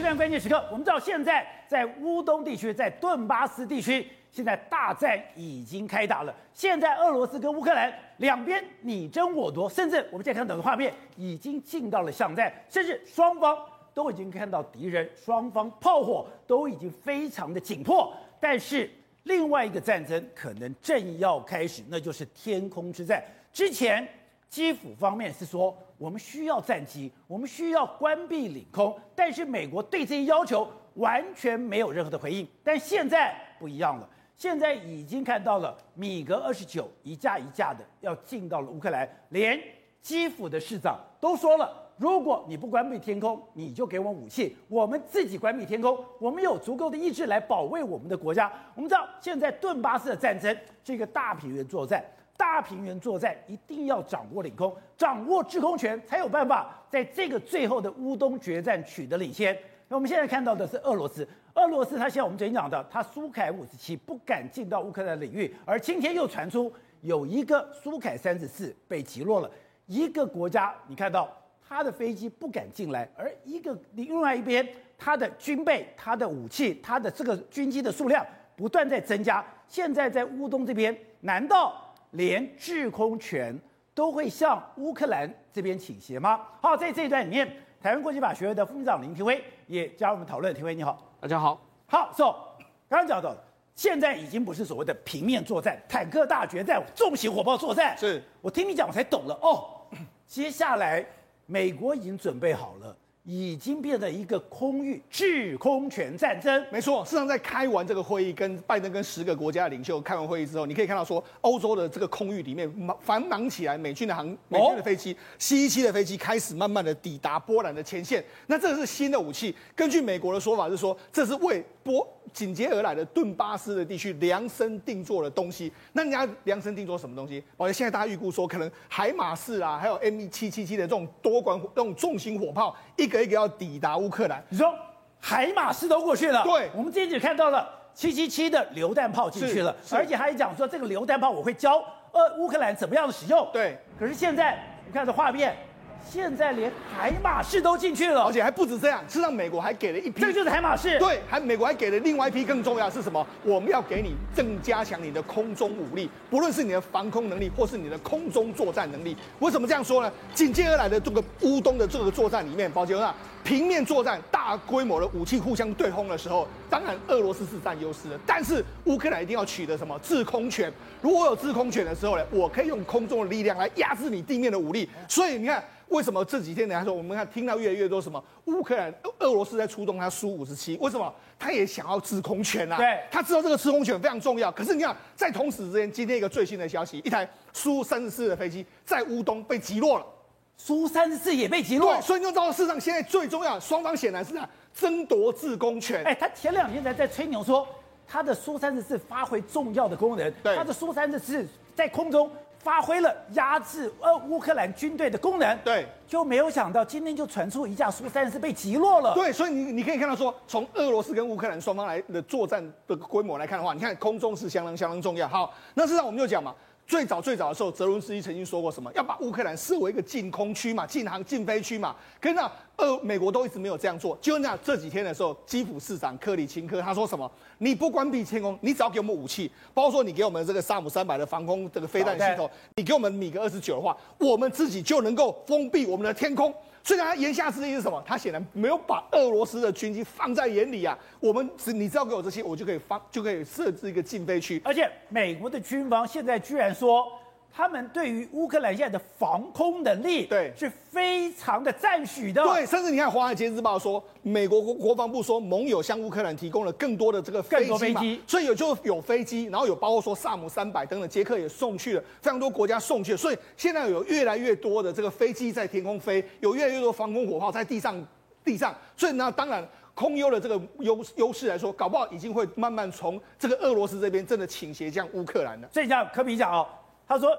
这段关键时刻，我们知道现在在乌东地区，在顿巴斯地区，现在大战已经开打了。现在俄罗斯跟乌克兰两边你争我夺，甚至我们现在看到的画面已经进到了巷战，甚至双方都已经看到敌人，双方炮火都已经非常的紧迫。但是另外一个战争可能正要开始，那就是天空之战。之前。基辅方面是说，我们需要战机，我们需要关闭领空，但是美国对这些要求完全没有任何的回应。但现在不一样了，现在已经看到了米格二十九一架一架的要进到了乌克兰，连基辅的市长都说了，如果你不关闭天空，你就给我武器，我们自己关闭天空，我们有足够的意志来保卫我们的国家。我们知道，现在顿巴斯的战争是一个大平原作战。大平原作战一定要掌握领空，掌握制空权，才有办法在这个最后的乌东决战取得领先。那我们现在看到的是俄罗斯，俄罗斯它现在我们昨天讲的，它苏凯五十七不敢进到乌克兰领域，而今天又传出有一个苏凯三十四被击落了。一个国家你看到它的飞机不敢进来，而一个另外一边它的军备、它的武器、它的这个军机的数量不断在增加。现在在乌东这边，难道？连制空权都会向乌克兰这边倾斜吗？好，在这一段里面，台湾国际法学会的副秘书长林廷威也加入我们讨论。廷威你好，大家好。好，so 刚刚讲到，现在已经不是所谓的平面作战、坦克大决战、重型火炮作战。是我听你讲，我才懂了哦。接下来，美国已经准备好了。已经变成一个空域制空权战争。没错，事实上在开完这个会议，跟拜登跟十个国家的领袖开完会议之后，你可以看到说，欧洲的这个空域里面忙繁忙起来，美军的航美军的飞机，C 一七的飞机开始慢慢的抵达波兰的前线。那这个是新的武器，根据美国的说法是说，这是为波紧接而来的顿巴斯的地区量身定做的东西。那人家量身定做什么东西？而且现在大家预估说，可能海马式啊，还有 M 七七七的这种多管这种重型火炮，一个一个要抵达乌克兰。你说海马式都过去了？对，我们今天只看到了七七七的榴弹炮进去了，而且还讲说这个榴弹炮我会教呃乌克兰怎么样的使用。对，可是现在你看这画面。现在连海马士都进去了，而且还不止这样，事实上美国还给了一批，这个就是海马士。对，还美国还给了另外一批更重要是什么？我们要给你更加强你的空中武力，不论是你的防空能力，或是你的空中作战能力。为什么这样说呢？紧接而来的这个乌东的这个作战里面，保杰啊，平面作战大规模的武器互相对轰的时候，当然俄罗斯是占优势的，但是乌克兰一定要取得什么制空权？如果有制空权的时候呢，我可以用空中的力量来压制你地面的武力。所以你看。为什么这几天人家说我们看听到越来越多什么乌克兰俄罗斯在出动他苏五十七？为什么他也想要制空权啊？对，他知道这个制空权非常重要。可是你看，在同时之间，今天一个最新的消息，一台苏三十四的飞机在乌东被击落了，苏三十四也被击落。对，所以你就知道事实上现在最重要的，双方显然是在争夺制空权。哎，他前两天才在吹牛说他的苏三十四发挥重要的功能，对，他的苏三十四在空中。发挥了压制呃乌克兰军队的功能，对，就没有想到今天就传出一架苏三十四被击落了，对，所以你你可以看到说，从俄罗斯跟乌克兰双方来的作战的规模来看的话，你看空中是相当相当重要。好，那事实上我们就讲嘛。最早最早的时候，泽伦斯基曾经说过什么？要把乌克兰设为一个禁空区嘛，禁航禁飞区嘛。可是那呃，美国都一直没有这样做。就那这几天的时候，基辅市长克里钦科他说什么？你不关闭天空，你只要给我们武器，包括说你给我们这个萨姆三百的防空这个飞弹系统，你给我们米格二十九的话，我们自己就能够封闭我们的天空。所以他言下之意是什么？他显然没有把俄罗斯的军机放在眼里啊。我们只你只要给我这些，我就可以放，就可以设置一个禁飞区。而且美国的军方现在居然说。他们对于乌克兰现在的防空能力，对，是非常的赞许的。对，甚至你看《华尔街日报》说，美国国国防部说，盟友向乌克兰提供了更多的这个飞机嘛，飞机，所以有就有飞机，然后有包括说萨姆三百等等，捷克也送去了，非常多国家送去了，所以现在有越来越多的这个飞机在天空飞，有越来越多防空火炮在地上地上，所以那当然空优的这个优优势来说，搞不好已经会慢慢从这个俄罗斯这边真的倾斜向乌克兰了。所以像柯比讲哦。他说，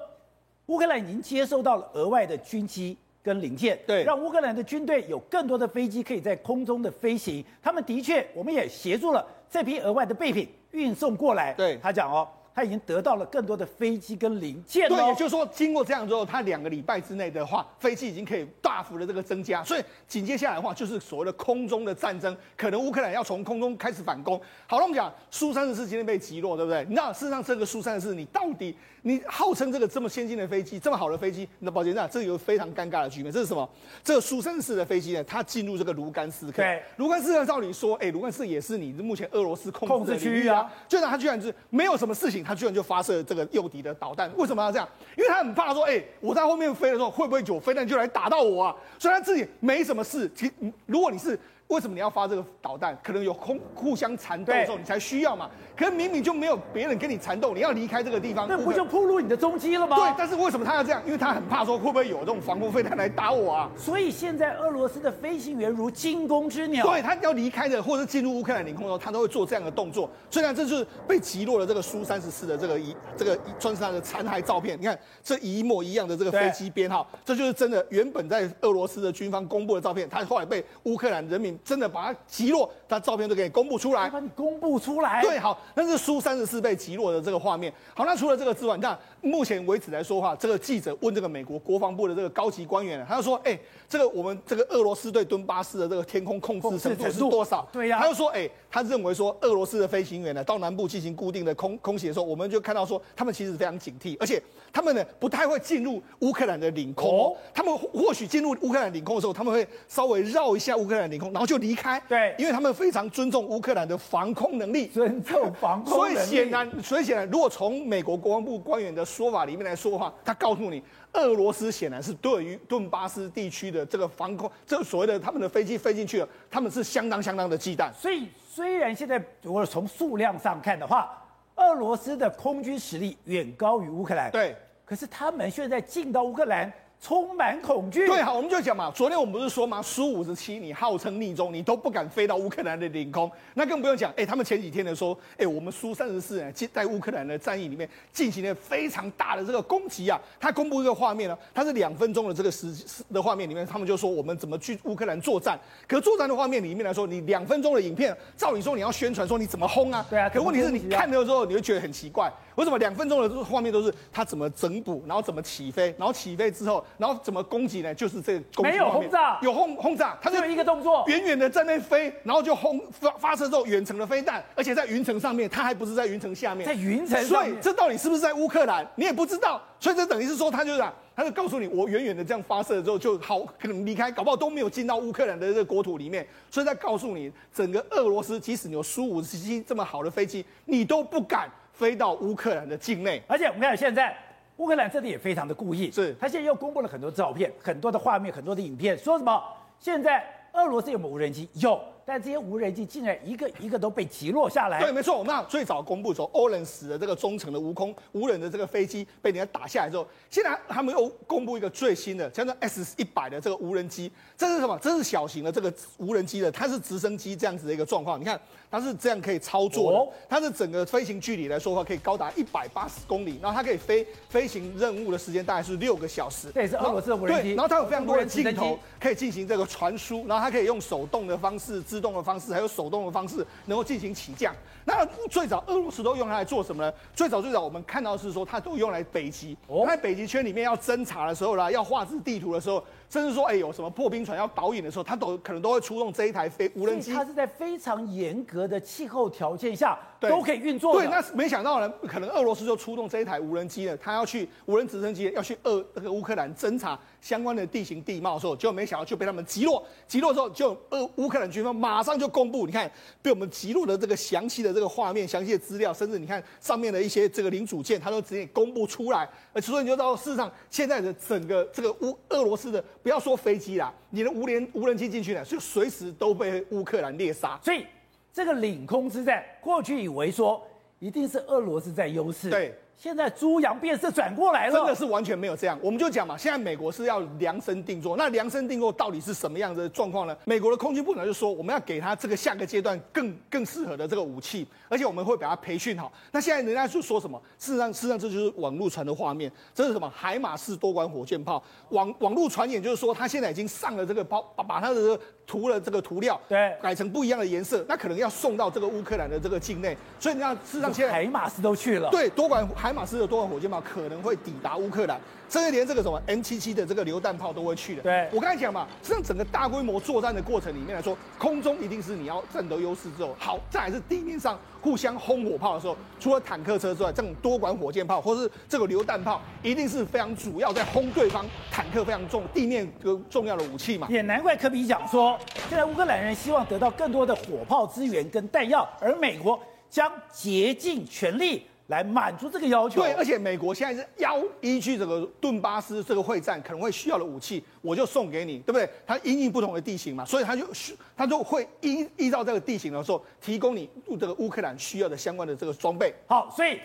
乌克兰已经接收到了额外的军机跟零件，对，让乌克兰的军队有更多的飞机可以在空中的飞行。他们的确，我们也协助了这批额外的备品运送过来。对，他讲哦，他已经得到了更多的飞机跟零件了。对，也就是说，经过这样之后，他两个礼拜之内的话，飞机已经可以大幅的这个增加。所以紧接下来的话，就是所谓的空中的战争，可能乌克兰要从空中开始反攻。好了，我们讲苏三十四今天被击落，对不对？那事实上，这个苏三十四，你到底你号称这个这么先进的飞机，这么好的飞机，那抱歉，那这有非常尴尬的局面。这是什么？这个苏三十四的飞机呢？它进入这个卢甘斯克。对，卢甘斯克照理说，哎，卢甘斯克也是你目前俄罗斯控制的控制区域啊。就让他居然是没有什么事情，他居然就发射这个诱敌的导弹。为什么要这样？因为他很怕说，哎，我在后面飞的时候，会不会有飞弹就来打到我啊？所以他自己没什么事。其，如果你是。为什么你要发这个导弹？可能有空互相缠斗的时候，你才需要嘛。可是明明就没有别人跟你缠斗，你要离开这个地方，那不就暴露你的踪迹了吗？对，但是为什么他要这样？因为他很怕说会不会有这种防空飞弹来打我啊。所以现在俄罗斯的飞行员如惊弓之鸟，对，他要离开的或者进入乌克兰领空的时候，他都会做这样的动作。虽然这就是被击落的这个苏三十四的这个一这个算是他的残骸照片。你看这一模一样的这个飞机编号，这就是真的原本在俄罗斯的军方公布的照片，他后来被乌克兰人民真的把它。击落，他照片都给你公布出来，把你公布出来。对，好，那是苏三十四被击落的这个画面。好，那除了这个之外，那目前为止来说的话，这个记者问这个美国国防部的这个高级官员，他就说，哎、欸，这个我们这个俄罗斯对敦巴斯的这个天空控制程度是多少？对呀、啊，他就说，哎、欸，他认为说俄罗斯的飞行员呢到南部进行固定的空空袭的时候，我们就看到说他们其实非常警惕，而且他们呢不太会进入乌克兰的领空，哦、他们或许进入乌克兰领空的时候，他们会稍微绕一下乌克兰领空，然后就离开。对，因为他们非常尊重乌克兰的防空能力，尊重防空能力。所以显然，所以显然，如果从美国国防部官员的说法里面来说的话，他告诉你，俄罗斯显然是对于顿巴斯地区的这个防空，这个所谓的他们的飞机飞进去了，他们是相当相当的忌惮。所以，虽然现在如果从数量上看的话，俄罗斯的空军实力远高于乌克兰，对，可是他们现在进到乌克兰。充满恐惧。对，好，我们就讲嘛。昨天我们不是说嘛？苏五十七，你号称逆中，你都不敢飞到乌克兰的领空，那更不用讲。哎，他们前几天的说，哎，我们苏三十四呢，在乌克兰的战役里面进行了非常大的这个攻击啊。他公布一个画面呢，他是两分钟的这个时的画面里面，他们就说我们怎么去乌克兰作战。可作战的画面里面来说，你两分钟的影片，照理说你要宣传说你怎么轰啊？对啊。可问题是你看了之后，你会觉得很奇怪。为什么两分钟的这个画面都是他怎么整补，然后怎么起飞，然后起飞之后，然后怎么攻击呢？就是这个攻击没有轰炸，有轰轰炸，他就有一个动作，远远的在那飞，然后就轰发发射之后远程的飞弹，而且在云层上面，它还不是在云层下面，在云层上面。所以这到底是不是在乌克兰？你也不知道。所以这等于是说，他就是啊，他就告诉你，我远远的这样发射之后就好，可能离开，搞不好都没有进到乌克兰的这个国土里面。所以在告诉你，整个俄罗斯，即使你有苏五十七这么好的飞机，你都不敢。飞到乌克兰的境内，而且我们看现在乌克兰这里也非常的故意，是他现在又公布了很多照片、很多的画面、很多的影片，说什么？现在俄罗斯有没有无人机？有。但这些无人机竟然一个一个都被击落下来。对，没错。我们最早公布说，欧人死的这个中程的无空无人的这个飞机被人家打下来之后，现在他们又公布一个最新的，叫做 S 一百的这个无人机。这是什么？这是小型的这个无人机的，它是直升机这样子的一个状况。你看，它是这样可以操作的。哦、它的整个飞行距离来说的话，可以高达一百八十公里，然后它可以飞飞行任务的时间大概是六个小时。这也是俄罗斯的无人机。对，然后它有非常多的镜头可以进行这个传输，然后它可以用手动的方式。自动的方式，还有手动的方式，能够进行起降。那最早俄罗斯都用它来做什么呢？最早最早我们看到是说，它都用来北极。它，在北极圈里面要侦察的时候啦，要画制地图的时候，甚至说，哎，有什么破冰船要导引的时候，他都可能都会出动这一台飞无人机。它是在非常严格的气候条件下都可以运作。对，那没想到呢，可能俄罗斯就出动这一台无人机呢，他要去无人直升机要去俄那个乌克兰侦察相关的地形地貌的时候，就没想到就被他们击落。击落之后，就俄乌克兰军方马上就公布，你看被我们击落的这个详细的这个画面、详细的资料，甚至你看上面的一些这个零组件，他都直接公布出来。呃，所以你就知道，事实上现在的整个这个乌俄罗斯的，不要说飞机啦，你的无人无人机进去呢，就随时都被乌克兰猎杀。所以这个领空之战，过去以为说一定是俄罗斯在优势，对，现在猪羊变色转过来了，真的是完全没有这样。我们就讲嘛，现在美国是要量身定做，那量身定做到底是什么样的状况呢？美国的空军部长就说，我们要给他这个下个阶段更更适合的这个武器，而且我们会把它培训好。那现在人家就说什么？事实上，事实上这就是网络传的画面，这是什么？海马式多管火箭炮。网网络传言就是说，他现在已经上了这个包，把把他的涂了这个涂料，对，改成不一样的颜色，那可能要送到这个乌克兰的这个境内。所以你看，事实上现在海马式都去了，对，多管海马斯的多管火箭炮。可能会抵达乌克兰，甚至连这个什么 M77 的这个榴弹炮都会去的。对，我刚才讲嘛，实际上整个大规模作战的过程里面来说，空中一定是你要占得优势之后，好，再来是地面上互相轰火炮的时候，除了坦克车之外，这种多管火箭炮或是这个榴弹炮，一定是非常主要在轰对方坦克非常重地面个重要的武器嘛。也难怪科比讲说，现在乌克兰人希望得到更多的火炮资源跟弹药，而美国将竭尽全力。来满足这个要求。对，而且美国现在是要依据这个顿巴斯这个会战可能会需要的武器，我就送给你，对不对？它因应不同的地形嘛，所以它就它就会依依照这个地形的时候，提供你这个乌克兰需要的相关的这个装备。好，所以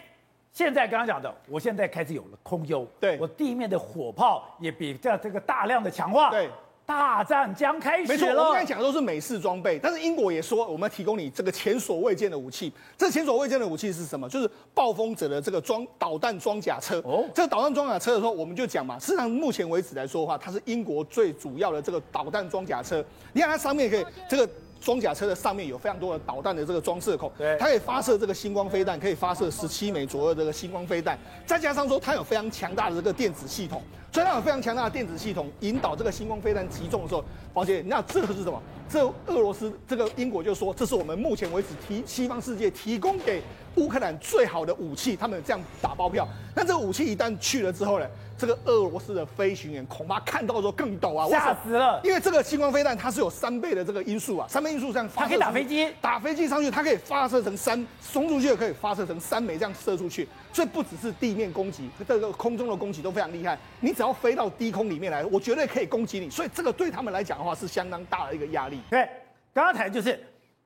现在刚刚讲的，我现在开始有了空优，对，我地面的火炮也比较这个大量的强化，对。大战将开始了。没错，我们刚才讲的都是美式装备，但是英国也说我们要提供你这个前所未见的武器。这前所未见的武器是什么？就是暴风者的这个装导弹装甲车。哦，这个导弹装甲车的时候，我们就讲嘛，事实上目前为止来说的话，它是英国最主要的这个导弹装甲车。你看它上面可以这个。装甲车的上面有非常多的导弹的这个装射孔，对，它可以发射这个星光飞弹，可以发射十七枚左右的这个星光飞弹，再加上说它有非常强大的这个电子系统，所以它有非常强大的电子系统引导这个星光飞弹击中的时候，宝姐，那这个是什么？这俄罗斯这个英国就说，这是我们目前为止提西方世界提供给乌克兰最好的武器，他们这样打包票。那这个武器一旦去了之后呢？这个俄罗斯的飞行员恐怕看到的时候更抖啊，吓死了！因为这个星光飞弹它是有三倍的这个音速啊，三倍音速这样发，它可以打飞机，打飞机上去，它可以发射成三，送出去可以发射成三枚这样射出去，所以不只是地面攻击，这个空中的攻击都非常厉害。你只要飞到低空里面来，我绝对可以攻击你。所以这个对他们来讲的话是相当大的一个压力。对，刚刚谈就是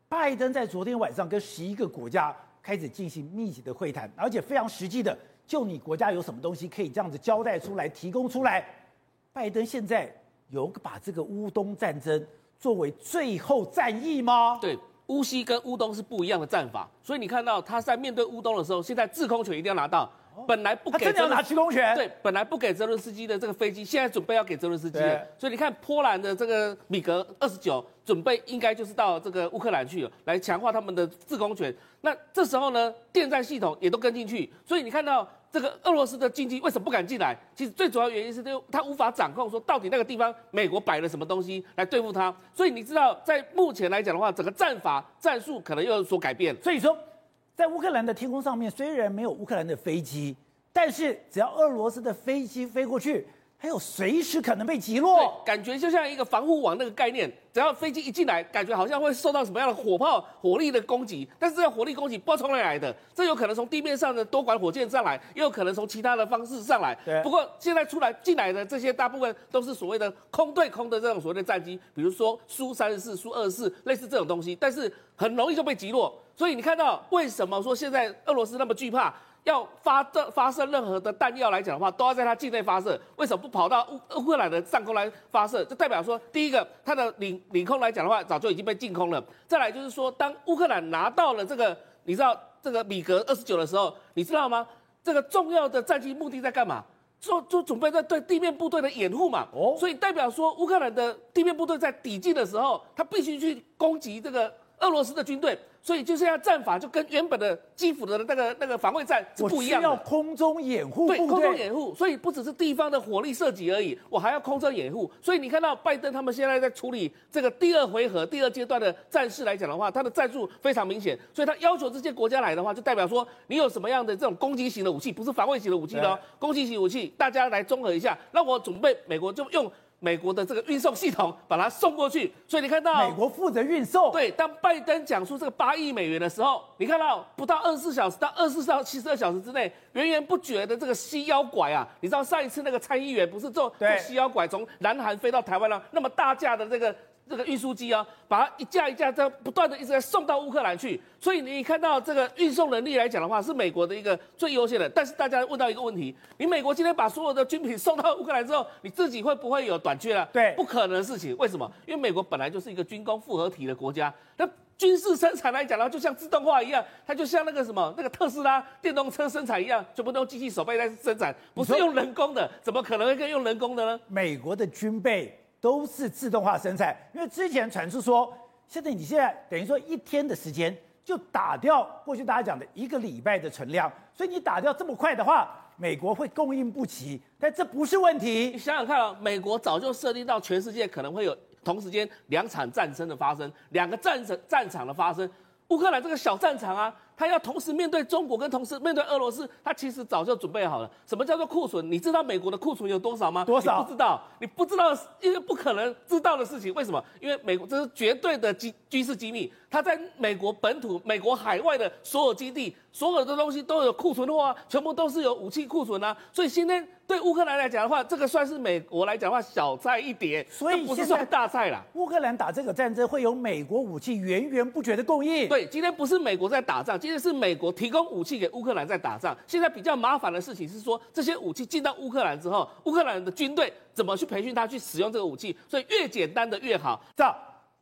拜登在昨天晚上跟十一个国家开始进行密集的会谈，而且非常实际的。就你国家有什么东西可以这样子交代出来、提供出来？拜登现在有把这个乌东战争作为最后战役吗？对，乌西跟乌东是不一样的战法，所以你看到他在面对乌东的时候，现在制空权一定要拿到。本来不给，他真的要拿制空权。对，本来不给泽伦斯基的这个飞机，现在准备要给泽伦斯基了。所以你看，波兰的这个米格二十九准备应该就是到这个乌克兰去了，来强化他们的制空权。那这时候呢，电站系统也都跟进去，所以你看到。这个俄罗斯的经济为什么不敢进来？其实最主要原因是，就他无法掌控，说到底那个地方美国摆了什么东西来对付他。所以你知道，在目前来讲的话，整个战法战术可能又有所改变。所以说，在乌克兰的天空上面，虽然没有乌克兰的飞机，但是只要俄罗斯的飞机飞过去。还有随时可能被击落，感觉就像一个防护网那个概念，只要飞机一进来，感觉好像会受到什么样的火炮火力的攻击。但是这个火力攻击不知道从哪里来的，这有可能从地面上的多管火箭上来，也有可能从其他的方式上来。不过现在出来进来的这些大部分都是所谓的空对空的这种所谓的战机，比如说苏三十四、苏二十四，类似这种东西，但是很容易就被击落。所以你看到为什么说现在俄罗斯那么惧怕？要发的发射任何的弹药来讲的话，都要在它境内发射。为什么不跑到乌乌克兰的上空来发射？就代表说，第一个，它的领领空来讲的话，早就已经被净空了。再来就是说，当乌克兰拿到了这个，你知道这个米格二十九的时候，你知道吗？这个重要的战机目的在干嘛？做做准备在对地面部队的掩护嘛。哦，所以代表说，乌克兰的地面部队在抵近的时候，他必须去攻击这个俄罗斯的军队。所以就是要战法就跟原本的基辅的那个那个防卫战是不一样的。我需要空中掩护，对，空中掩护。所以不只是地方的火力射击而已，我还要空中掩护。所以你看到拜登他们现在在处理这个第二回合、第二阶段的战事来讲的话，他的战术非常明显。所以他要求这些国家来的话，就代表说你有什么样的这种攻击型的武器，不是防卫型的武器的哦，攻击型武器，大家来综合一下。那我准备，美国就用。美国的这个运送系统把它送过去，所以你看到美国负责运送。对，当拜登讲出这个八亿美元的时候，你看到不到二十四小时到二十四到七十二小时之内，源源不绝的这个西腰拐啊，你知道上一次那个参议员不是坐坐西腰拐从南韩飞到台湾了，那么大架的这个。这个运输机啊，把它一架一架这样不断的一直在送到乌克兰去。所以你看到这个运送能力来讲的话，是美国的一个最优先的。但是大家问到一个问题：你美国今天把所有的军品送到乌克兰之后，你自己会不会有短缺啊？对，不可能的事情。为什么？因为美国本来就是一个军工复合体的国家。那军事生产来讲呢，就像自动化一样，它就像那个什么那个特斯拉电动车生产一样，全部都用机器手背在生产，不是用人工的，怎么可能会跟用人工的呢？美国的军备都是自动化生产，因为之前传出说，现在你现在等于说一天的时间就打掉过去大家讲的一个礼拜的存量，所以你打掉这么快的话，美国会供应不齐，但这不是问题。你想想看啊，美国早就设定到全世界可能会有。同时间两场战争的发生，两个战场战场的发生，乌克兰这个小战场啊，他要同时面对中国跟同时面对俄罗斯，他其实早就准备好了。什么叫做库存？你知道美国的库存有多少吗？多少？不知道，你不知道，因为不可能知道的事情。为什么？因为美国这是绝对的机军事机密，他在美国本土、美国海外的所有基地，所有的东西都有库存的话，全部都是有武器库存啊。所以今天。对乌克兰来讲的话，这个算是美国来讲的话小菜一碟，所以不是算大菜啦。乌克兰打这个战争会有美国武器源源不绝的供应。对，今天不是美国在打仗，今天是美国提供武器给乌克兰在打仗。现在比较麻烦的事情是说，这些武器进到乌克兰之后，乌克兰的军队怎么去培训他去使用这个武器？所以越简单的越好。这样，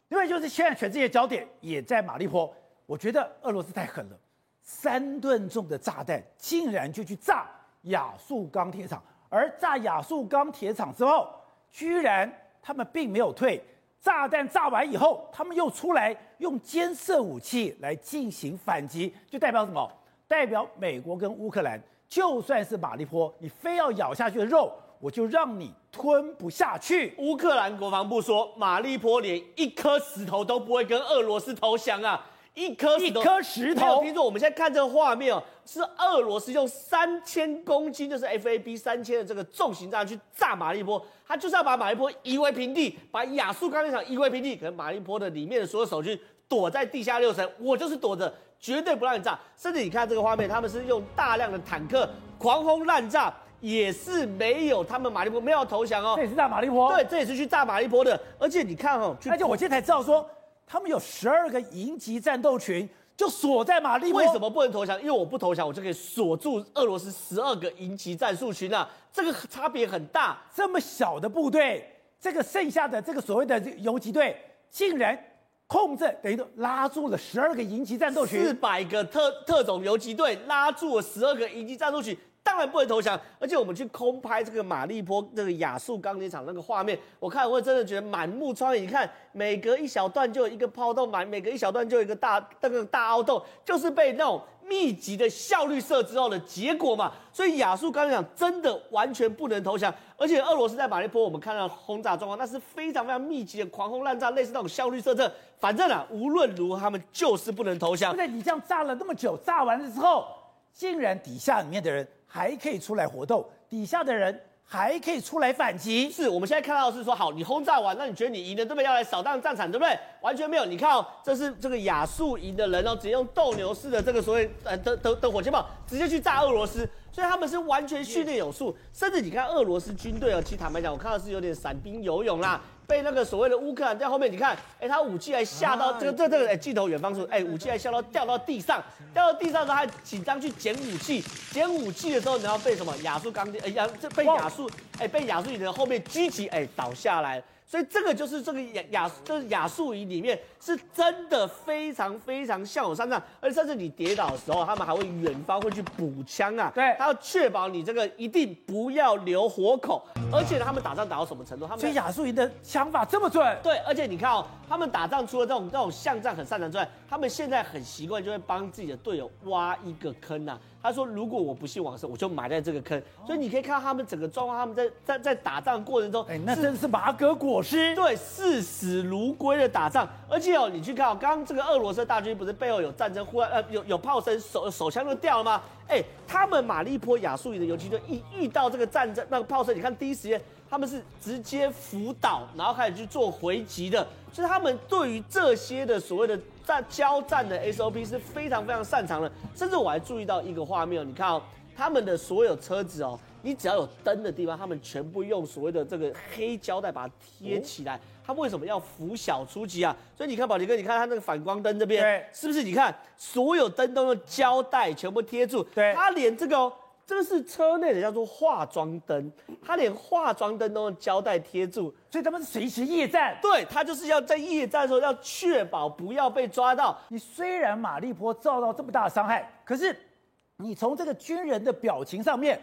另外就是现在全世界焦点也在马利坡。我觉得俄罗斯太狠了，三吨重的炸弹竟然就去炸亚速钢铁厂。而炸亚速钢铁厂之后，居然他们并没有退，炸弹炸完以后，他们又出来用监视武器来进行反击，就代表什么？代表美国跟乌克兰，就算是马利波，你非要咬下去的肉，我就让你吞不下去。乌克兰国防部说，马利波连一颗石头都不会跟俄罗斯投降啊。一颗一颗石头，听说我们现在看这个画面哦，是俄罗斯用三千公斤，就是 FAB 三千的这个重型炸弹去炸马利波，他就是要把马利波夷为平地，把亚速钢铁厂夷为平地。可能马利波的里面的所有守军躲在地下六层，我就是躲着，绝对不让你炸。甚至你看这个画面，他们是用大量的坦克狂轰滥炸，也是没有他们马利波没有投降哦。这也是炸马利波，对，这也是去炸马利波的。而且你看哦，而且我现在才知道说。他们有十二个营级战斗群，就锁在马利波。为什么不能投降？因为我不投降，我就可以锁住俄罗斯十二个营级战术群啊！这个差别很大。这么小的部队，这个剩下的这个所谓的游击队，竟然控制，等于说拉住了十二个营级战斗群，四百个特特种游击队拉住了十二个营级战斗群。当然不能投降，而且我们去空拍这个马利坡这个亚速钢铁厂那个画面，我看我真的觉得满目疮痍。你看，每隔一小段就有一个炮洞，满每隔一小段就有一个大那个大凹洞，就是被那种密集的效率射之后的结果嘛。所以亚速钢铁厂真的完全不能投降，而且俄罗斯在马利坡我们看到轰炸状况，那是非常非常密集的狂轰滥炸，类似那种效率射程。反正啊，无论如何他们就是不能投降。对，你这样炸了那么久，炸完了之后，竟然底下里面的人。还可以出来活动，底下的人还可以出来反击。是，我们现在看到是说，好，你轰炸完，那你觉得你赢了，对不对？要来扫荡战场，对不对？完全没有。你看哦，这是这个亚速营的人哦，直接用斗牛式的这个所谓呃的的的火箭炮，直接去炸俄罗斯。所以他们是完全训练有素，甚至你看俄罗斯军队哦，其实坦白讲，我看到是有点散兵游勇啦。被那个所谓的乌克兰在后面，你看，哎，他武器还下到这个这这个哎镜头远方处，哎，武器还下到掉到地上，掉到地上的时候还紧张去捡武器，捡武器的时候，然后被什么亚速钢铁哎亚这被亚速哎被亚速营的后面狙击哎倒下来。所以这个就是这个亚亚，就是亚速营里面是真的非常非常像有上战，而且甚至你跌倒的时候，他们还会远方会去补枪啊，对，他要确保你这个一定不要留活口，而且呢，他们打仗打到什么程度？他们所以亚速营的枪法这么准，对，而且你看哦，他们打仗除了这种这种巷战很擅长之外，他们现在很习惯就会帮自己的队友挖一个坑啊。他说：“如果我不信往生，我就埋在这个坑。所以你可以看到他们整个状况，他们在在在打仗过程中，哎，那真的是马革裹尸，对，视死如归的打仗。而且哦，你去看哦，刚刚这个俄罗斯大军不是背后有战争，忽然呃有有炮声，手手枪都掉了吗？哎，他们马利波亚速营的游击队一遇到这个战争那个炮声，你看第一时间他们是直接辅导，然后开始去做回击的。所以他们对于这些的所谓的。”在交战的 SOP 是非常非常擅长的，甚至我还注意到一个画面，你看哦，他们的所有车子哦，你只要有灯的地方，他们全部用所谓的这个黑胶带把它贴起来。他们为什么要拂晓出击啊？所以你看宝杰哥，你看他那个反光灯这边，对，是不是？你看所有灯都用胶带全部贴住。对，他连这个、哦，这个是车内的叫做化妆灯，他连化妆灯都用胶带贴住，所以他们是随时夜战。对，他就是要在夜战的时候要确保不要被抓到。你虽然马立坡遭到这么大的伤害，可是你从这个军人的表情上面，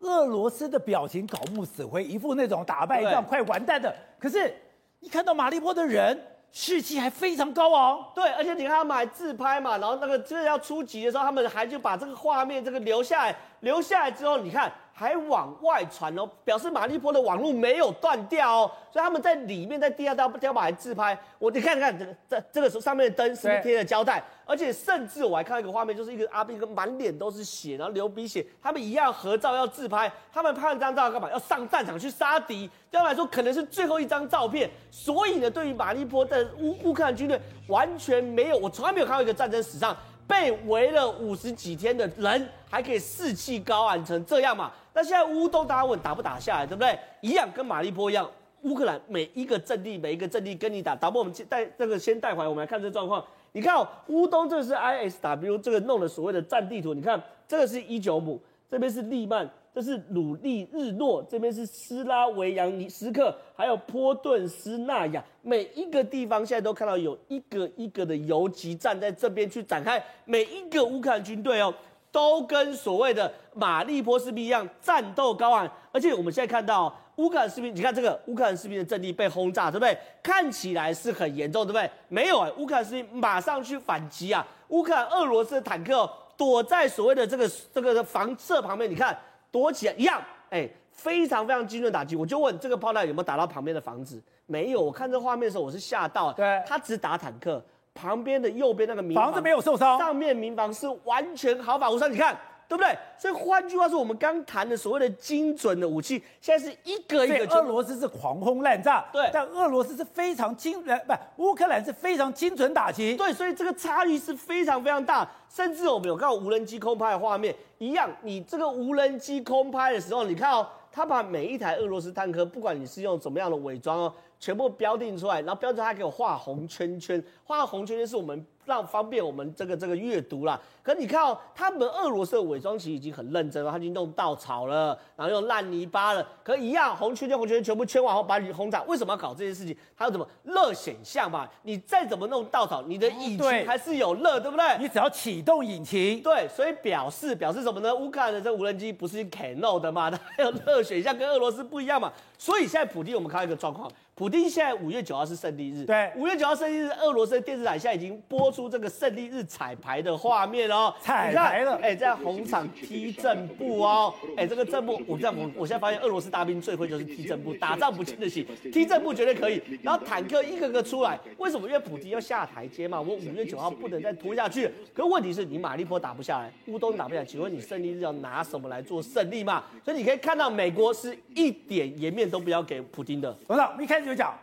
俄罗斯的表情搞木死灰，一副那种打败仗快完蛋的，可是。你看到马立坡的人士气还非常高昂，对，而且你看他们还自拍嘛，然后那个真的要出集的时候，他们还就把这个画面这个留下来，留下来之后，你看。还往外传哦，表示马立波的网络没有断掉哦，所以他们在里面在地下碉碉堡还自拍。我你看看这个这这个时候上面的灯是不是贴了胶带？而且甚至我还看到一个画面，就是一个阿兵哥满脸都是血，然后流鼻血，他们一样合照要自拍。他们拍了张照干嘛？要上战场去杀敌。对他们来说可能是最后一张照片。所以呢，对于马立波的乌乌克兰军队完全没有，我从来没有看到一个战争史上被围了五十几天的人还可以士气高昂成这样嘛？那现在乌东大家问打不打下来，对不对？一样跟马利波一样，乌克兰每一个阵地每一个阵地跟你打。打不，我们带这个先带回来，我们来看这状况。你看哦，乌东这是 ISW 这个弄的所谓的战地图。你看这个是伊久姆，这边是利曼，这是鲁利日诺，这边是斯拉维扬尼斯克，还有波顿斯纳亚。每一个地方现在都看到有一个一个的游击战在这边去展开，每一个乌克兰军队哦。都跟所谓的马利波士兵一样战斗高昂，而且我们现在看到乌克兰士兵，你看这个乌克兰士兵的阵地被轰炸，对不对？看起来是很严重，对不对？没有哎，乌克兰士兵马上去反击啊！乌克兰俄罗斯的坦克躲在所谓的这个这个房舍旁边，你看躲起来一样，哎，非常非常精准打击。我就问这个炮弹有没有打到旁边的房子？没有。我看这画面的时候，我是吓到，对，他只打坦克。旁边的右边那个民房，房子没有受伤，上面民房是完全毫发无伤，你看对不对？所以换句话说，我们刚谈的所谓的精准的武器，现在是一个一个。俄罗斯是狂轰滥炸，对，但俄罗斯是非常精，呃，不，乌克兰是非常精准打击，对，所以这个差异是非常非常大。甚至我们有看到无人机空拍的画面一样，你这个无人机空拍的时候，你看哦，他把每一台俄罗斯坦克，不管你是用怎么样的伪装哦。全部标定出来，然后标准他给我画红圈圈，画红圈圈是我们让方便我们这个这个阅读啦。可你看哦，他们俄罗斯的伪装其实已经很认真了，他已经弄稻草了，然后用烂泥巴了，可一样红圈圈红圈圈全部圈完后把你轰炸。为什么要搞这些事情？还有什么热显像嘛？你再怎么弄稻草，你的引擎还是有热，对不对？你只要启动引擎，对，所以表示表示什么呢？乌克兰的这个无人机不是 c a n o 的嘛？它还有热显像，跟俄罗斯不一样嘛？所以现在普丁我们看到一个状况。普京现在五月九号是胜利日，对，五月九号胜利日，俄罗斯的电视台现在已经播出这个胜利日彩排的画面哦，彩排了，哎，在红场踢正步哦，哎，这个正步，我这样我我现在发现俄罗斯大兵最会就是踢正步，打仗不轻得起，踢正步绝对可以。然后坦克一个个出来，为什么？因为普京要下台阶嘛，我五月九号不能再拖下去。可问题是你马立波打不下来，乌东打不下来，请问你胜利日要拿什么来做胜利嘛？所以你可以看到美国是一点颜面都不要给普京的。董事长，我们一开始。就讲，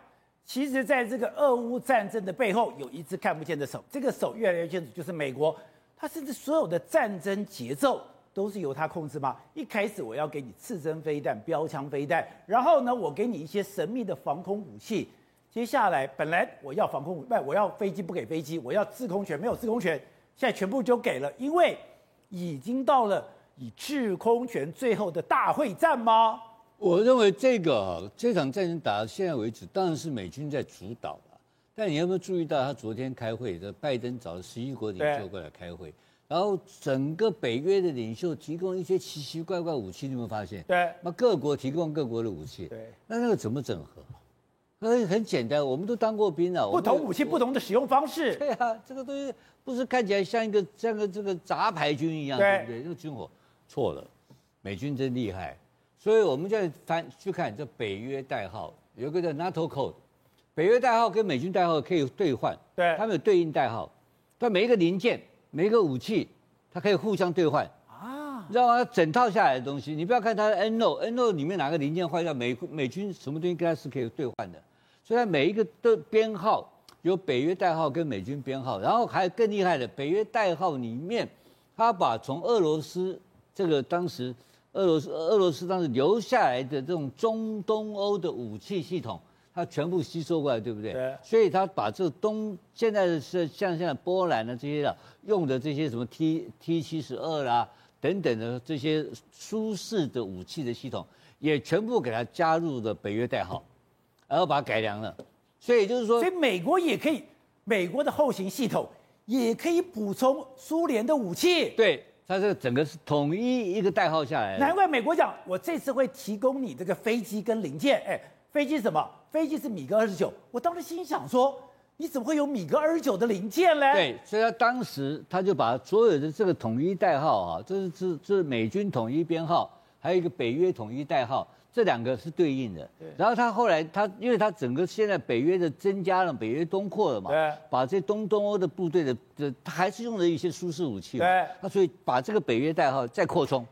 其实在这个俄乌战争的背后，有一只看不见的手。这个手越来越清楚，就是美国。它甚至所有的战争节奏都是由它控制吗？一开始我要给你刺针飞弹、标枪飞弹，然后呢，我给你一些神秘的防空武器。接下来本来我要防空武，不，我要飞机不给飞机，我要制空权没有制空权，现在全部就给了，因为已经到了以制空权最后的大会战吗？我认为这个这场战争打到现在为止，当然是美军在主导了。但你有没有注意到，他昨天开会，这拜登找了十一国领袖过来开会，然后整个北约的领袖提供一些奇奇怪怪武器，你有没有发现？对，那各国提供各国的武器。对，那那个怎么整合？那很简单，我们都当过兵了。不同武器不同的使用方式。对啊，这个东西不是看起来像一个像个这个杂牌军一样，对不对？那个军火错了，美军真厉害。所以我们现在翻去看这北约代号，有一个叫 NATO Code，北约代号跟美军代号可以兑换，对，他们有对应代号，但每一个零件、每一个武器，它可以互相兑换。啊，你知道吗？整套下来的东西，你不要看它的 NO，NO 里面哪个零件坏掉，美美军什么东西跟它是可以兑换的，所以它每一个的编号有北约代号跟美军编号，然后还有更厉害的，北约代号里面，它把从俄罗斯这个当时。俄罗斯俄罗斯当时留下来的这种中东欧的武器系统，它全部吸收过来，对不对？对。所以他把这个东现在的是像现在波兰的这些的用的这些什么 T T 七十二啦等等的这些舒适的武器的系统，也全部给它加入了北约代号，然后把它改良了。所以就是说，所以美国也可以，美国的后勤系统也可以补充苏联的武器。对。它这个整个是统一一个代号下来，难怪美国讲，我这次会提供你这个飞机跟零件。哎，飞机什么？飞机是米格二十九。我当时心想说，你怎么会有米格二十九的零件嘞？对，所以他当时他就把所有的这个统一代号啊，这是这这是美军统一编号，还有一个北约统一代号。这两个是对应的，然后他后来他，因为他整个现在北约的增加了，北约东扩了嘛，把这东东欧的部队的这，他还是用了一些苏式武器嘛，对，他所以把这个北约代号再扩充。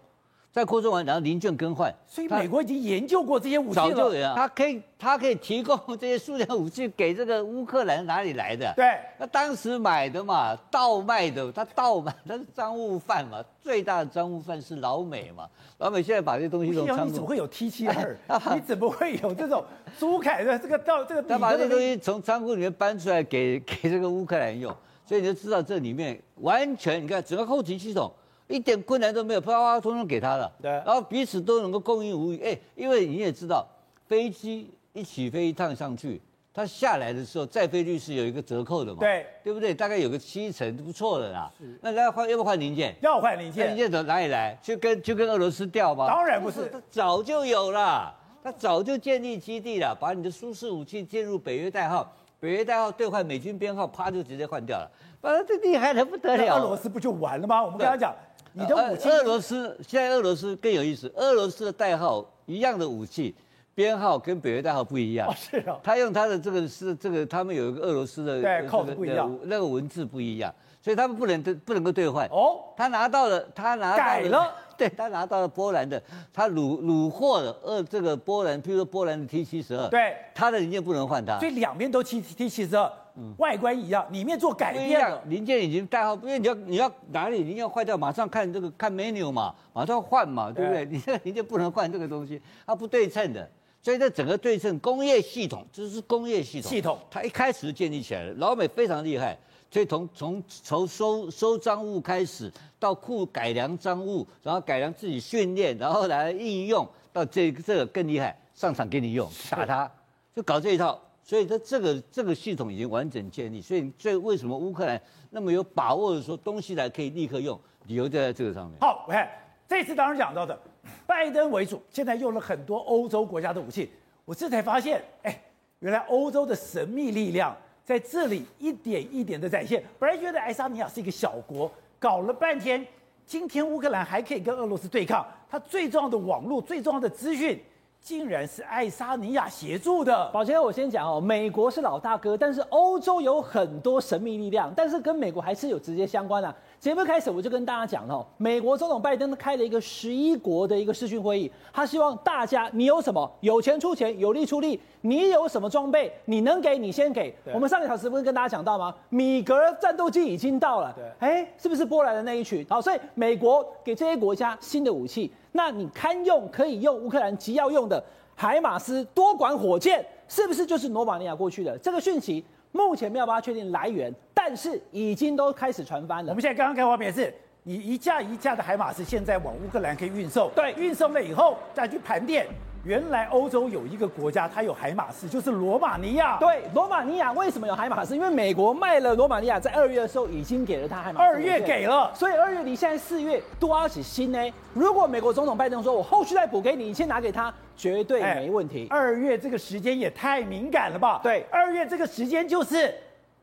再扩充完，然后零件更换，所以美国已经研究过这些武器了。早就有了，他可以，他可以提供这些数量武器给这个乌克兰，哪里来的？对，那当时买的嘛，倒卖的，他倒卖，他是赃物贩嘛，最大的赃物贩是老美嘛，老美现在把这些东西都仓库，你怎么会有 T 七二？你怎么会有这种苏凯的这个到这个？他把这些东西从仓库里面搬出来给给这个乌克兰用，所以你就知道这里面完全，你看整个后勤系统。一点困难都没有，啪啪通通给他了。对，然后彼此都能够共应无虞。哎，因为你也知道，飞机一起飞一趟上去，它下来的时候再飞率是有一个折扣的嘛。对，对不对？大概有个七成，不错的啦。是。那要换要不换零件？要换零件。零件从哪里来？就跟就跟俄罗斯调吗？当然不是，它早就有了，它早就建立基地了，把你的苏式武器进入北约代号，北约代号兑换美军编号，啪就直接换掉了。反正，这厉害的不得了。俄罗斯不就完了吗？我们刚刚讲。你的武器，俄罗斯现在俄罗斯更有意思。俄罗斯的代号一样的武器编号跟北约代号不一样。哦，是哦。他用他的这个是这个，他们有一个俄罗斯的对，扣子不一样，那个文字不一样，所以他们不能不能够兑换。哦。他拿到了，他拿到了改了。对，他拿到了波兰的，他虏虏获了呃这个波兰，譬如说波兰的 T 七十二。对。他的零件不能换他。所以两边都 T T 七十二。外观一样，里面做改变了，零件已经代号，因为你要你要哪里零件坏掉，马上看这个看 menu 嘛，马上换嘛，对不对？你这个零件不能换这个东西，它不对称的，所以这整个对称工业系统，这是工业系统，系统它一开始就建立起来了。老美非常厉害，所以从从从收收赃物开始，到库改良赃物，然后改良自己训练，然后来应用，到这这个更厉害，上场给你用，打它，就搞这一套。所以，它这个这个系统已经完整建立。所以，所以为什么乌克兰那么有把握的说东西来可以立刻用？理由就在这个上面。好，我看这次当然讲到的，拜登为主，现在用了很多欧洲国家的武器。我这才发现，哎，原来欧洲的神秘力量在这里一点一点的展现。本来觉得爱沙尼亚是一个小国，搞了半天，今天乌克兰还可以跟俄罗斯对抗，它最重要的网络、最重要的资讯。竟然是爱沙尼亚协助的。宝杰，我先讲哦，美国是老大哥，但是欧洲有很多神秘力量，但是跟美国还是有直接相关的啊。节目开始我就跟大家讲哦，美国总统拜登开了一个十一国的一个视讯会议，他希望大家你有什么有钱出钱，有力出力，你有什么装备你能给你先给。我们上个小时不是跟大家讲到吗？米格战斗机已经到了，对，哎，是不是波兰的那一群？好，所以美国给这些国家新的武器，那你堪用可以用乌克兰急要用的海马斯多管火箭，是不是就是罗马尼亚过去的这个讯息？目前没有办法确定来源，但是已经都开始传翻了。我们现在刚刚开画面是，你一架一架的海马斯现在往乌克兰可以运送，对，运送了以后再去盘点。原来欧洲有一个国家，它有海马斯，就是罗马尼亚。对，罗马尼亚为什么有海马斯？因为美国卖了罗马尼亚，在二月的时候已经给了他海马斯。二月给了，所以二月离现在四月多少起新呢？如果美国总统拜登说我后续再补给你，你先拿给他，绝对没问题。二月这个时间也太敏感了吧？对，二月这个时间就是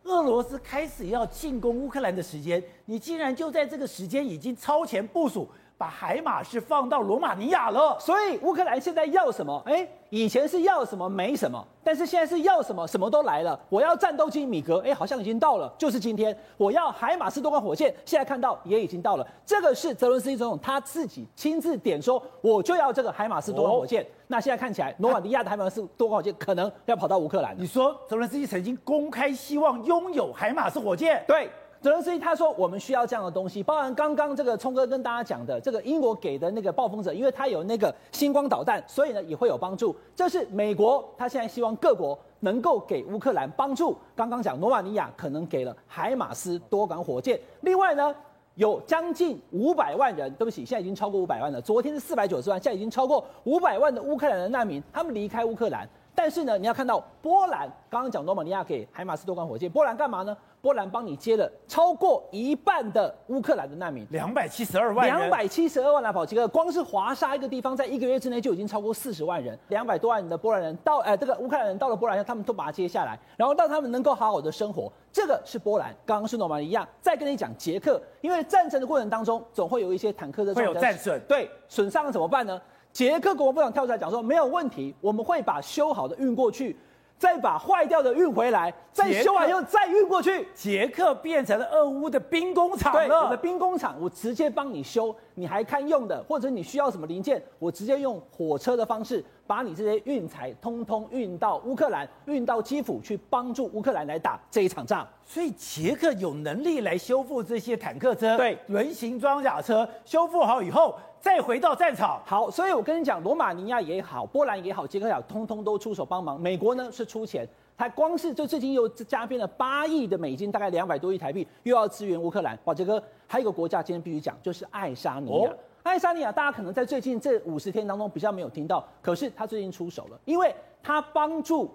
俄罗斯开始要进攻乌克兰的时间，你竟然就在这个时间已经超前部署。把海马斯放到罗马尼亚了，所以乌克兰现在要什么？哎，以前是要什么没什么，但是现在是要什么什么都来了。我要战斗机米格，哎，好像已经到了，就是今天。我要海马斯多管火箭，现在看到也已经到了。这个是泽伦斯基总统他自己亲自点说，我就要这个海马斯多管火箭。那现在看起来，罗马尼亚的海马斯多管火箭可能要跑到乌克兰。你说泽伦斯基曾经公开希望拥有海马斯火箭？对。泽伦斯基他说我们需要这样的东西，包含刚刚这个聪哥跟大家讲的这个英国给的那个暴风者，因为它有那个星光导弹，所以呢也会有帮助。这是美国，他现在希望各国能够给乌克兰帮助。刚刚讲罗马尼亚可能给了海马斯多管火箭，另外呢。有将近五百万人，对不起，现在已经超过五百万了。昨天是四百九十万，现在已经超过五百万的乌克兰的难民，他们离开乌克兰。但是呢，你要看到波兰，刚刚讲罗马尼亚给海马斯多管火箭，波兰干嘛呢？波兰帮你接了超过一半的乌克兰的难民，两百七十二万人，两百七十二万来跑几个，光是华沙一个地方，在一个月之内就已经超过四十万人，两百多万人的波兰人到，呃，这个乌克兰人到了波兰，他们都把它接下来，然后让他们能够好好的生活。这个是波兰，刚刚是罗马尼亚，再跟你讲捷克，因为战争的过程当中，总会有一些坦克的会有战损，对，损伤了怎么办呢？捷克国防部长跳出来讲说，没有问题，我们会把修好的运过去，再把坏掉的运回来，再修完以后再运过去。捷克变成了俄乌的兵工厂了。对，我的兵工厂，我直接帮你修，你还看用的，或者你需要什么零件，我直接用火车的方式把你这些运材通通运到乌克兰，运到基辅去帮助乌克兰来打这一场仗。所以捷克有能力来修复这些坦克车，对，轮型装甲车，修复好以后。再回到战场，好，所以我跟你讲，罗马尼亚也好，波兰也好，捷克也好，通通都出手帮忙。美国呢是出钱，他光是就最近又加编了八亿的美金，大概两百多亿台币，又要支援乌克兰。宝杰哥，还有一个国家今天必须讲，就是爱沙尼亚。哦、爱沙尼亚大家可能在最近这五十天当中比较没有听到，可是他最近出手了，因为他帮助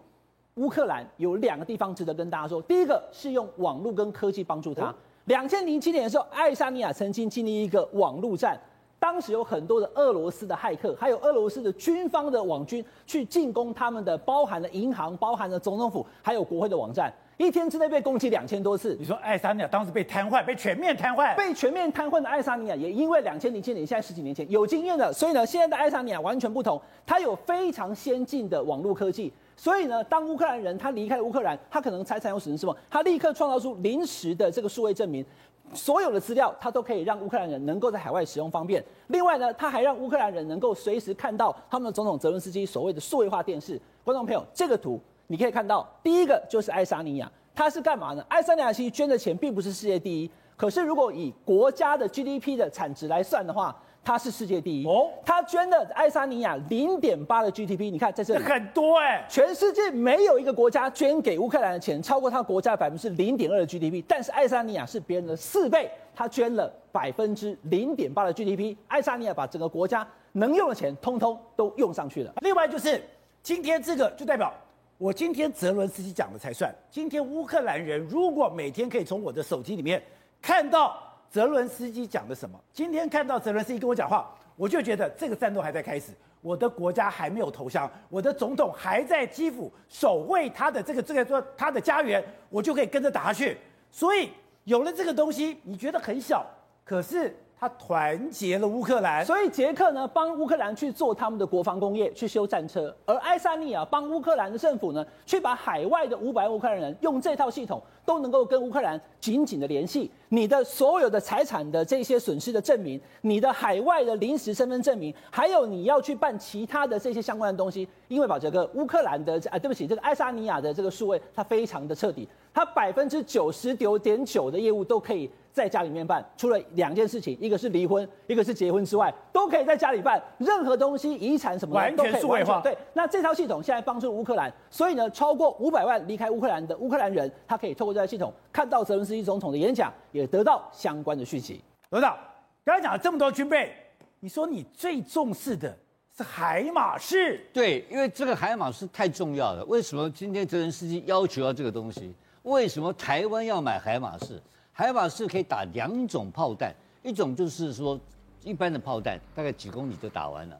乌克兰有两个地方值得跟大家说。第一个是用网络跟科技帮助他。两千零七年的时候，爱沙尼亚曾经经历一个网络战。当时有很多的俄罗斯的骇客，还有俄罗斯的军方的网军去进攻他们的，包含了银行、包含了总统府，还有国会的网站，一天之内被攻击两千多次。你说爱沙尼亚当时被瘫痪，被全面瘫痪，被全面瘫痪的爱沙尼亚也因为两千零七年，现在十几年前有经验了，所以呢，现在的爱沙尼亚完全不同，它有非常先进的网络科技，所以呢，当乌克兰人他离开了乌克兰，他可能财产有损失什么，他立刻创造出临时的这个数位证明。所有的资料，它都可以让乌克兰人能够在海外使用方便。另外呢，它还让乌克兰人能够随时看到他们的总统泽伦斯基所谓的数位化电视。观众朋友，这个图你可以看到，第一个就是爱沙尼亚，它是干嘛呢？爱沙尼亚其实捐的钱并不是世界第一，可是如果以国家的 GDP 的产值来算的话，它是世界第一哦，他捐了爱沙尼亚零点八的 GDP，你看在这里很多哎、欸，全世界没有一个国家捐给乌克兰的钱超过他国家百分之零点二的 GDP，但是爱沙尼亚是别人的四倍，他捐了百分之零点八的 GDP，爱沙尼亚把整个国家能用的钱通通都用上去了。另外就是今天这个就代表我今天泽伦斯基讲的才算，今天乌克兰人如果每天可以从我的手机里面看到。泽伦斯基讲的什么？今天看到泽伦斯基跟我讲话，我就觉得这个战斗还在开始，我的国家还没有投降，我的总统还在基辅守卫他的这个这个说他的家园，我就可以跟着打下去。所以有了这个东西，你觉得很小，可是。他团结了乌克兰，所以捷克呢帮乌克兰去做他们的国防工业，去修战车；而爱沙尼亚帮乌克兰的政府呢，去把海外的五百万乌克兰人用这套系统都能够跟乌克兰紧紧的联系。你的所有的财产的这些损失的证明，你的海外的临时身份证明，还有你要去办其他的这些相关的东西，因为把这个乌克兰的啊，对不起，这个爱沙尼亚的这个数位，它非常的彻底，它百分之九十九点九的业务都可以。在家里面办，除了两件事情，一个是离婚，一个是结婚之外，都可以在家里办。任何东西、遗产什么的完全数位化。对，那这套系统现在帮助乌克兰，所以呢，超过五百万离开乌克兰的乌克兰人，他可以透过这套系统看到泽伦斯基总统的演讲，也得到相关的讯息。董事长，刚才讲了这么多军备，你说你最重视的是海马士？对，因为这个海马士太重要了。为什么今天泽伦斯基要求要这个东西？为什么台湾要买海马士？海马士可以打两种炮弹，一种就是说一般的炮弹，大概几公里就打完了；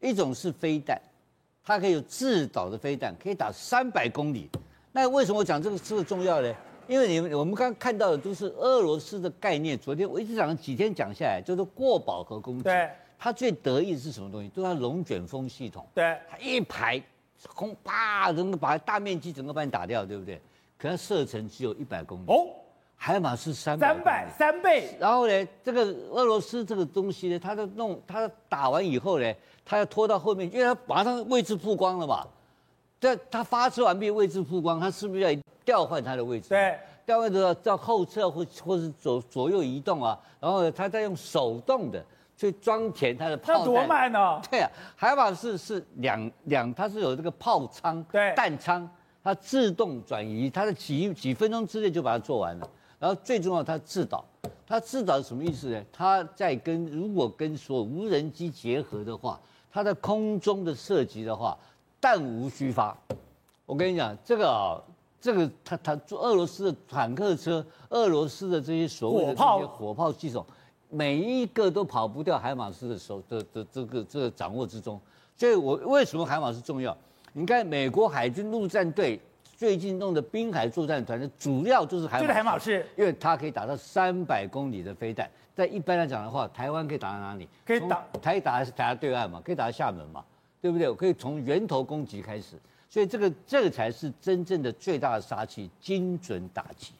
一种是飞弹，它可以有自导的飞弹，可以打三百公里。那为什么我讲这个这个重要呢？因为你们我们刚刚看到的都是俄罗斯的概念。昨天我一直讲几天讲下来，就是过饱和攻击。对，它最得意的是什么东西？就是它龙卷风系统。对，它一排轰啪，能够把大面积整个把你打掉，对不对？可它射程只有一百公里。哦。海马是三百，三百三倍。然后呢，这个俄罗斯这个东西呢，它的弄，它打完以后呢，它要拖到后面，因为它马上位置曝光了嘛。这它发射完毕，位置曝光，它是不是要调换它的位置？对。单位都要到后侧或或是左左右移动啊，然后它再用手动的去装填它的炮弹。那多慢呢？对啊，海马是是两两，它是有这个炮仓、对弹仓，它自动转移，它的几几分钟之内就把它做完了。然后最重要，它自导，它自导是什么意思呢？它在跟如果跟所有无人机结合的话，它在空中的射击的话，弹无虚发。我跟你讲，这个啊，这个它它做俄罗斯的坦克车，俄罗斯的这些所谓的这些火炮系统，每一个都跑不掉海马斯的手的的这个这个掌握之中。所以我为什么海马斯重要？你看美国海军陆战队。最近弄的滨海作战团的主要就是海马，就是海马士，因为它可以打到三百公里的飞弹。在一般来讲的话，台湾可以打到哪里？可以打台打打到对岸嘛，可以打到厦门嘛，对不对？我可以从源头攻击开始，所以这个这个才是真正的最大的杀器，精准打击。